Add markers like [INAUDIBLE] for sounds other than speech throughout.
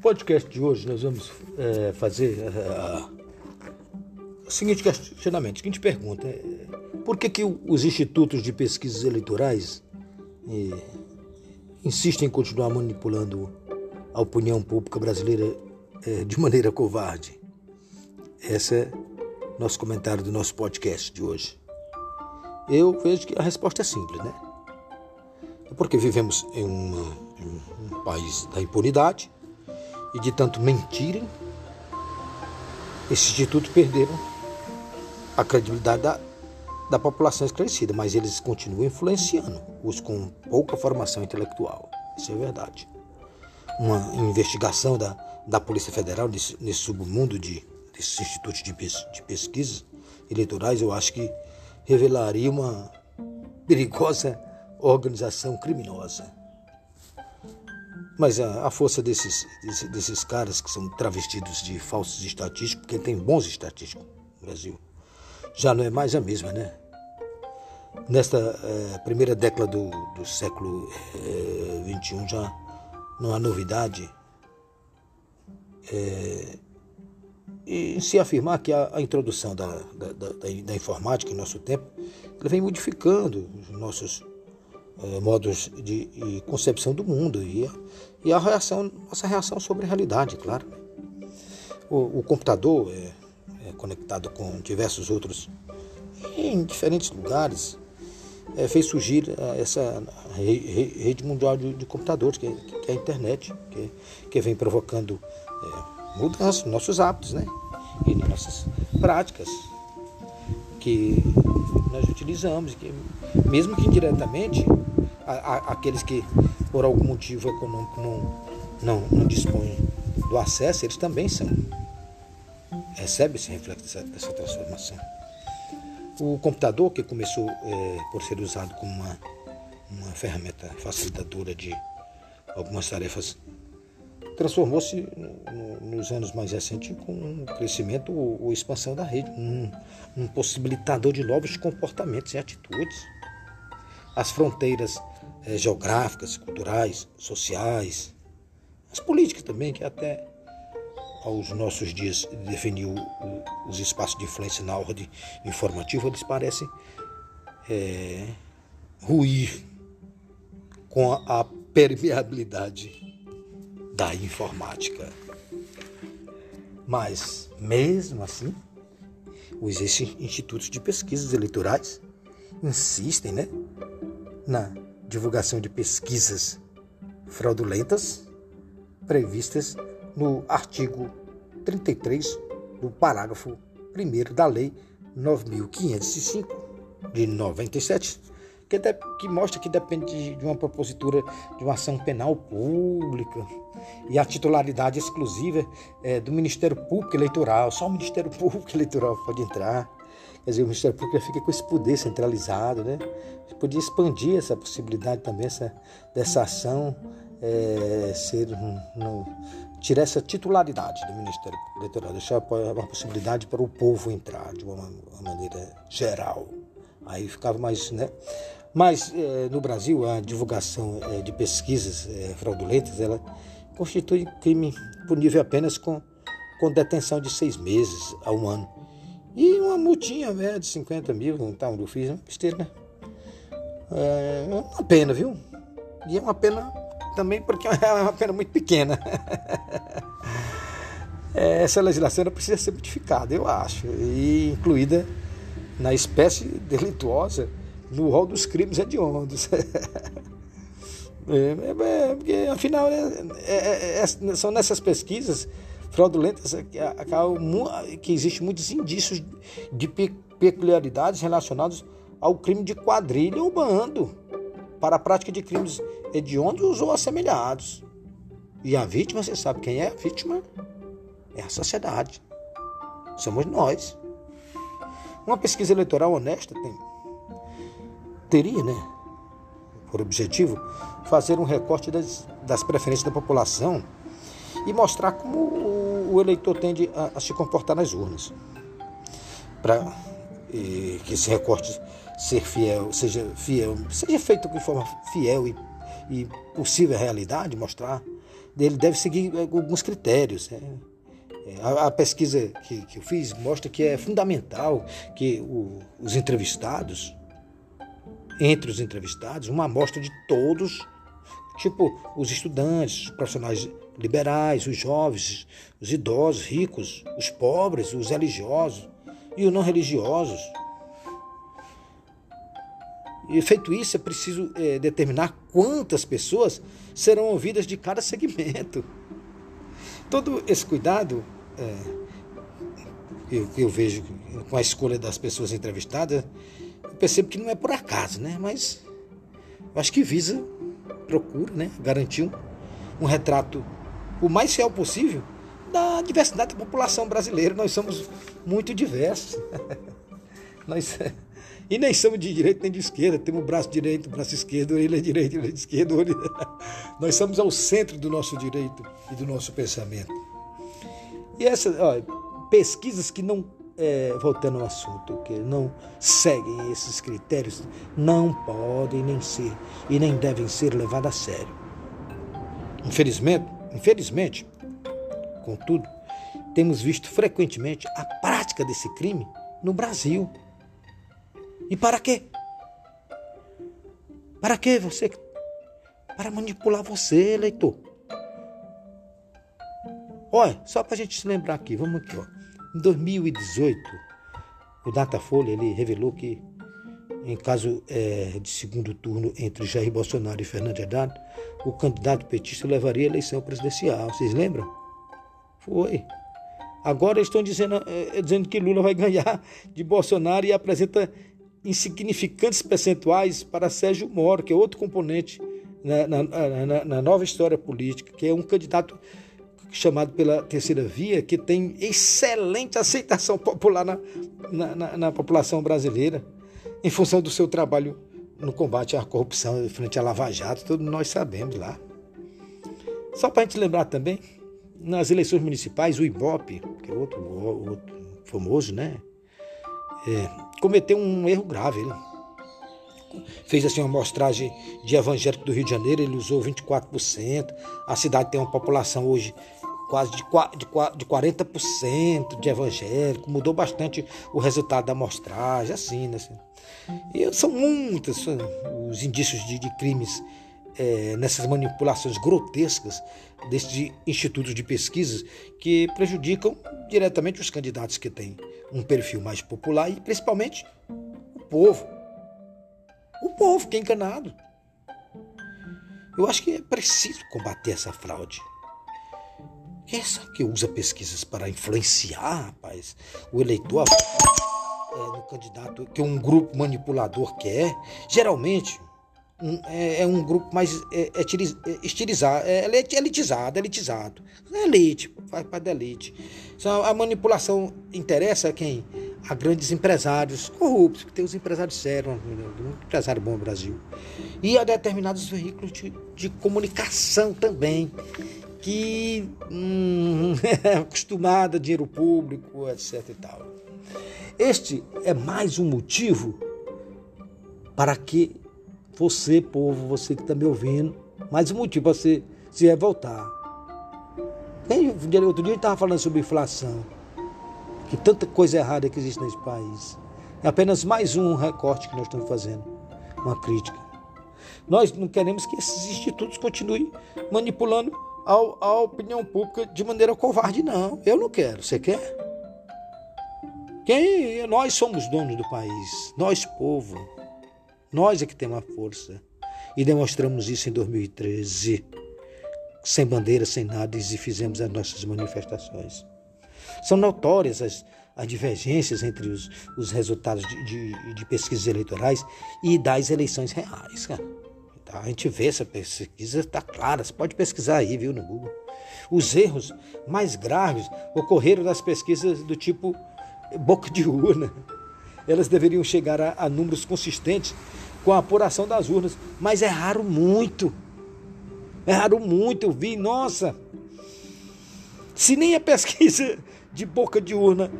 podcast de hoje nós vamos é, fazer o seguinte questionamento, a seguinte pergunta. É, por que, que os institutos de pesquisas eleitorais é, insistem em continuar manipulando a opinião pública brasileira é, de maneira covarde? Esse é nosso comentário do nosso podcast de hoje. Eu vejo que a resposta é simples, né? É porque vivemos em, uma, em um país da impunidade, e de tanto mentirem, esses institutos perderam a credibilidade da, da população esclarecida, mas eles continuam influenciando os com pouca formação intelectual. Isso é verdade. Uma investigação da, da Polícia Federal nesse, nesse submundo de, desses institutos de, de pesquisa eleitorais, eu acho que revelaria uma perigosa organização criminosa. Mas a, a força desses, desses, desses, caras que são travestidos de falsos estatísticos, porque tem bons estatísticos no Brasil, já não é mais a mesma, né? Nesta é, primeira década do, do século XXI é, já não há novidade é, em se afirmar que a, a introdução da, da, da, da, informática em nosso tempo vem modificando os nossos é, modos de, de, concepção do mundo e e a reação, nossa reação sobre a realidade, claro. O, o computador é, é, conectado com diversos outros em diferentes lugares é, fez surgir é, essa rede mundial de, de computadores, que, que, é a internet, que, que vem provocando é, mudanças nos nossos hábitos né? e nas nossas práticas que nós utilizamos, que, mesmo que indiretamente, a, a, aqueles que por algum motivo econômico não, não, não dispõem do acesso, eles também são. Recebe esse reflexo dessa, transformação. O computador, que começou é, por ser usado como uma, uma ferramenta facilitadora de algumas tarefas, transformou-se no, no, nos anos mais recentes com um crescimento ou, expansão da rede, um, um possibilitador de novos comportamentos e atitudes. As fronteiras é, geográficas, culturais, sociais, as políticas também, que até aos nossos dias definiu os espaços de influência na ordem informativa, eles parecem é, ruir com a, permeabilidade da informática. Mas, mesmo assim, os institutos de pesquisas eleitorais insistem né, na divulgação de pesquisas fraudulentas previstas no artigo 33 do parágrafo 1 da Lei 9505 de 97, que, de, que mostra que depende de uma propositura de uma ação penal pública e a titularidade exclusiva é, do Ministério Público Eleitoral. Só o Ministério Público Eleitoral pode entrar. Quer dizer, o Ministério Público fica com esse poder centralizado, né? Podia expandir essa possibilidade também, essa, dessa ação é, ser no, tirar essa titularidade do Ministério Eleitoral, deixar uma possibilidade para o povo entrar de uma, uma maneira geral. Aí ficava mais, né? Mas é, no Brasil a divulgação é, de pesquisas é, fraudulentas ela constitui crime punível apenas com, com detenção de seis meses a um ano. E uma multinha né, de 50 mil, não tá onde eu fiz, é uma besteira, né? É uma pena, viu? E é uma pena também porque [LAUGHS] é uma pena muito pequena. [LAUGHS] É, essa legislação precisa ser modificada, eu acho, e incluída na espécie delituosa no rol dos crimes hediondos. [LAUGHS] É, é, é, porque, afinal, é, são nessas pesquisas fraudulentas que, que existem muitos indícios de peculiaridades relacionados ao crime de quadrilha ou bando para a prática de crimes hediondos ou assemelhados. E a vítima, você sabe quem é a vítima? É a sociedade. Somos nós. Uma pesquisa eleitoral honesta tem, teria, né, por objetivo, fazer um recorte das, das preferências da população e mostrar como o, eleitor tende a, a, se comportar nas urnas. Para que esse recorte ser fiel, seja fiel, seja feito de forma fiel e, e possível à realidade, mostrar ele deve seguir alguns critérios. Né? A, a, pesquisa que, que eu fiz mostra que é fundamental que o, os entrevistados, entre os entrevistados, uma amostra de todos, tipo os estudantes, os profissionais liberais, os jovens, os idosos, ricos, os pobres, os religiosos e os não religiosos. E feito isso, é preciso é, determinar quantas pessoas serão ouvidas de cada segmento. Todo esse cuidado é, eu, eu vejo com a escolha das pessoas entrevistadas, eu percebo que não é por acaso, né? Mas eu acho que visa, procura, né? Garantir um, um retrato o mais fiel possível da diversidade da população brasileira. Nós somos muito diversos. [LAUGHS] Nós, e nem somos de direita nem de esquerda. Temos o braço direito, o braço esquerdo, orelha direita, orelha esquerda. [LAUGHS] Nós somos ao centro do nosso direito e do nosso pensamento. E essas pesquisas que não, é, voltando ao assunto, que não seguem esses critérios, não podem nem ser e nem devem ser levadas a sério. Infelizmente, infelizmente, contudo, temos visto frequentemente a prática desse crime no Brasil. E para quê? Para quê você? Para manipular você, eleitor. Olha, só para a gente se lembrar aqui, vamos aqui, ó. Em 2018, o Datafolha ele revelou que, em caso é, de segundo turno entre Jair Bolsonaro e Fernando Haddad, o candidato petista levaria a eleição presidencial. Vocês lembram? Foi. Agora estão dizendo, é, dizendo que Lula vai ganhar de Bolsonaro e apresenta insignificantes percentuais para Sérgio Moro, que é outro componente na, na, na, na nova história política, que é um candidato chamado pela terceira via, que tem excelente aceitação popular na, na, na, população brasileira, em função do seu trabalho no combate à corrupção frente à Lava Jato, todos nós sabemos lá. Só para a gente lembrar também, nas eleições municipais, o Ibope, que é outro, outro famoso, né? É, cometeu um erro grave. Ele fez assim uma amostragem de evangélico do Rio de Janeiro, ele usou 24%. A cidade tem uma população hoje quase de, de, de 40% de evangélico, mudou bastante o resultado da amostragem, assim, né? Assim. E são muitos os indícios de, de crimes é, nessas manipulações grotescas desses institutos de pesquisas que prejudicam diretamente os candidatos que têm um perfil mais popular e principalmente o povo. O povo que é enganado. Eu acho que é preciso combater essa fraude. Essa que usa pesquisas para influenciar, rapaz, o eleitor é, no candidato que um grupo manipulador quer. Geralmente um, é, é, um grupo mais é, é, é estilizado, é, é elitizado, elitizado. É elite, faz parte da elite. Então, a manipulação interessa a quem? A grandes empresários corruptos, que tem os empresários sérios, um empresário bom no Brasil. E a determinados veículos de, de comunicação também que hum, é [LAUGHS] acostumada a dinheiro público, etc. E tal. Este é mais um motivo para que você, povo, você que está me ouvindo, mais um motivo para você se revoltar. Outro dia gente estava falando sobre inflação, que tanta coisa errada que existe nesse país. É apenas mais um recorte que nós estamos fazendo, uma crítica. Nós não queremos que esses institutos continuem manipulando a opinião pública de maneira covarde, não. Eu não quero. Você quer? Quem? Nós somos donos do país. Nós, povo. Nós é que temos a força. E demonstramos isso em 2013. Sem bandeira, sem nada, e fizemos as nossas manifestações. São notórias as, as divergências entre os, os resultados de, de, de pesquisas eleitorais e das eleições reais. Cara. A gente vê essa pesquisa, está clara, você pode pesquisar aí, viu, no Google. Os erros mais graves ocorreram nas pesquisas do tipo boca de urna. Elas deveriam chegar a, a números consistentes com a apuração das urnas, mas erraram muito. Erraram muito, eu vi, nossa. Se nem a pesquisa de boca de urna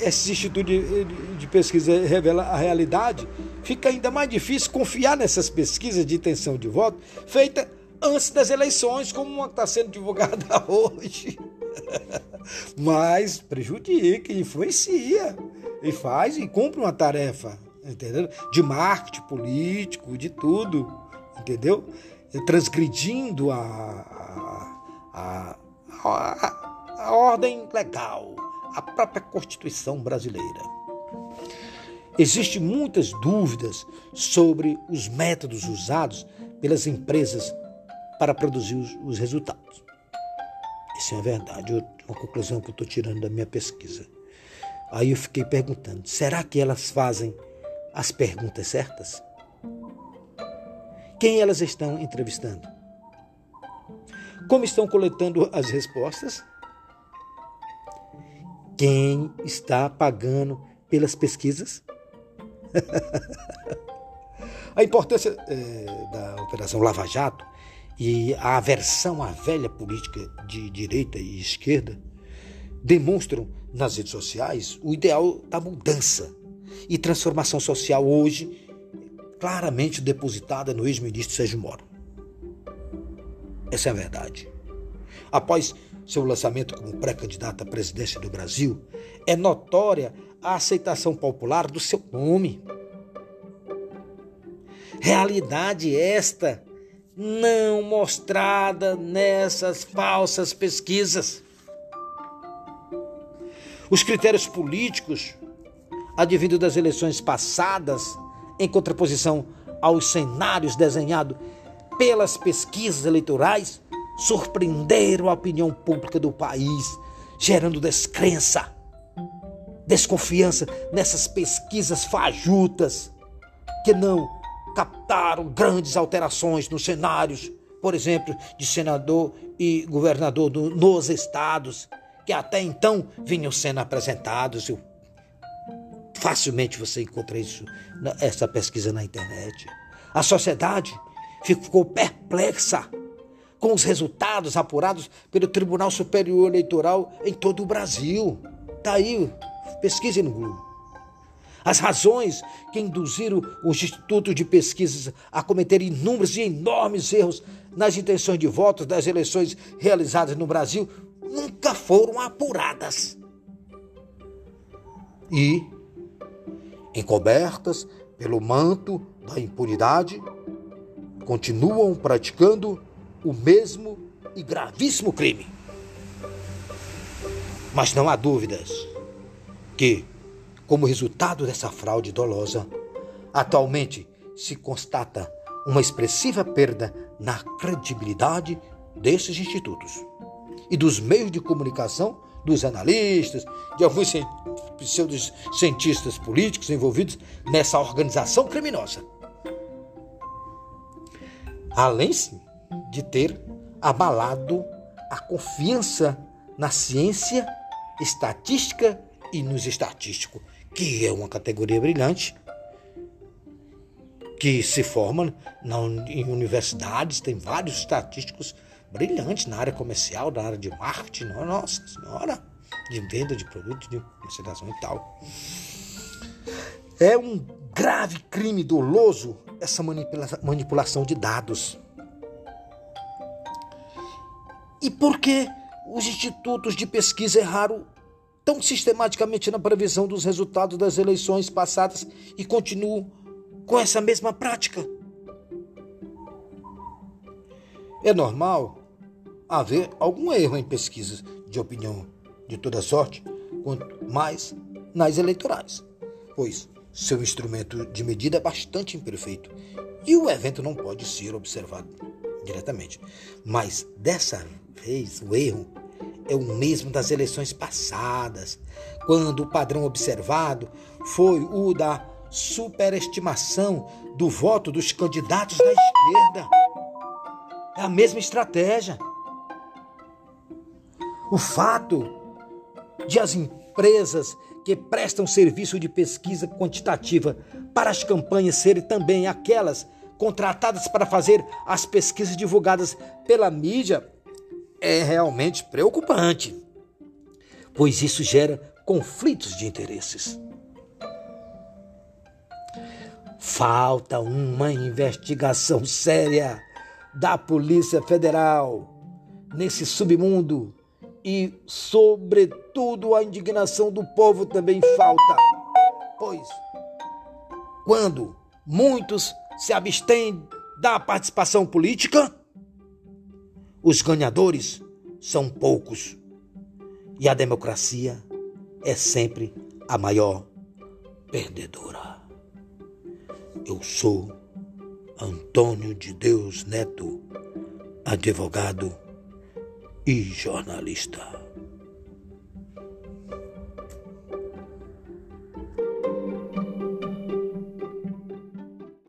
esse instituto de, de, pesquisa revela a realidade, fica ainda mais difícil confiar nessas pesquisas de intenção de voto feitas antes das eleições, como uma está sendo divulgada [LAUGHS] hoje. Mas prejudica, influencia e faz e cumpre uma tarefa, entendeu? De marketing político, de tudo, entendeu? Transgredindo a, a, a, a ordem legal, a própria Constituição brasileira. Existem muitas dúvidas sobre os métodos usados pelas empresas para produzir os, os resultados. Isso é uma verdade, uma conclusão que eu estou tirando da minha pesquisa. Aí eu fiquei perguntando: será que elas fazem as perguntas certas? Quem elas estão entrevistando? Como estão coletando as respostas? Quem está pagando pelas pesquisas? [LAUGHS] a importância é, da Operação Lava Jato e a aversão à velha política de direita e esquerda demonstram nas redes sociais o ideal da mudança e transformação social hoje claramente depositada no ex-ministro Sérgio Moro. Essa é a verdade. Após seu lançamento como pré-candidato à presidência do Brasil, é notória a aceitação popular do seu nome. Realidade esta não mostrada nessas falsas pesquisas. Os critérios políticos advindos das eleições passadas, em contraposição aos cenários desenhados pelas pesquisas eleitorais, surpreenderam a opinião pública do país, gerando descrença, desconfiança nessas pesquisas fajutas que não captaram grandes alterações nos cenários, por exemplo, de senador e governador do, nos estados, que até então vinham sendo apresentados. Facilmente você encontra isso, essa pesquisa na internet. A sociedade ficou perplexa com os resultados apurados pelo Tribunal Superior Eleitoral em todo o Brasil. Está aí, pesquise no Google. As razões que induziram os institutos de pesquisas a cometer inúmeros e enormes erros nas intenções de votos das eleições realizadas no Brasil nunca foram apuradas. E, encobertas pelo manto da impunidade, continuam praticando o mesmo e gravíssimo crime. Mas não há dúvidas que como resultado dessa fraude dolosa, atualmente se constata uma expressiva perda na credibilidade desses institutos e dos meios de comunicação, dos analistas, de alguns pseudo-cientistas políticos envolvidos nessa organização criminosa. Além de ter abalado a confiança na ciência, estatística e nos estatísticos que é uma categoria brilhante, que se forma na, em universidades, tem vários estatísticos brilhantes na área comercial, na área de marketing, nossa senhora, de venda de produtos, de comercialização e tal. É um grave crime doloso essa manipulação de dados. E por que os institutos de pesquisa erraram tão sistematicamente na previsão dos resultados das eleições passadas e continuam com essa mesma prática. É normal haver algum erro em pesquisas de opinião de toda sorte, quanto mais nas eleitorais, pois seu instrumento de medida é bastante imperfeito e o evento não pode ser observado diretamente. Mas dessa vez o erro é o mesmo das eleições passadas, quando o padrão observado foi o da superestimação do voto dos candidatos da esquerda. É a mesma estratégia. O fato de as empresas que prestam serviço de pesquisa quantitativa para as campanhas serem também aquelas contratadas para fazer as pesquisas divulgadas pela mídia é realmente preocupante, pois isso gera conflitos de interesses. Falta uma investigação séria da Polícia Federal nesse submundo e, sobretudo, a indignação do povo também falta. Pois, quando muitos se abstêm da participação política, os ganhadores são poucos e a democracia é sempre a maior perdedora. Eu sou Antônio de Deus Neto, advogado e jornalista.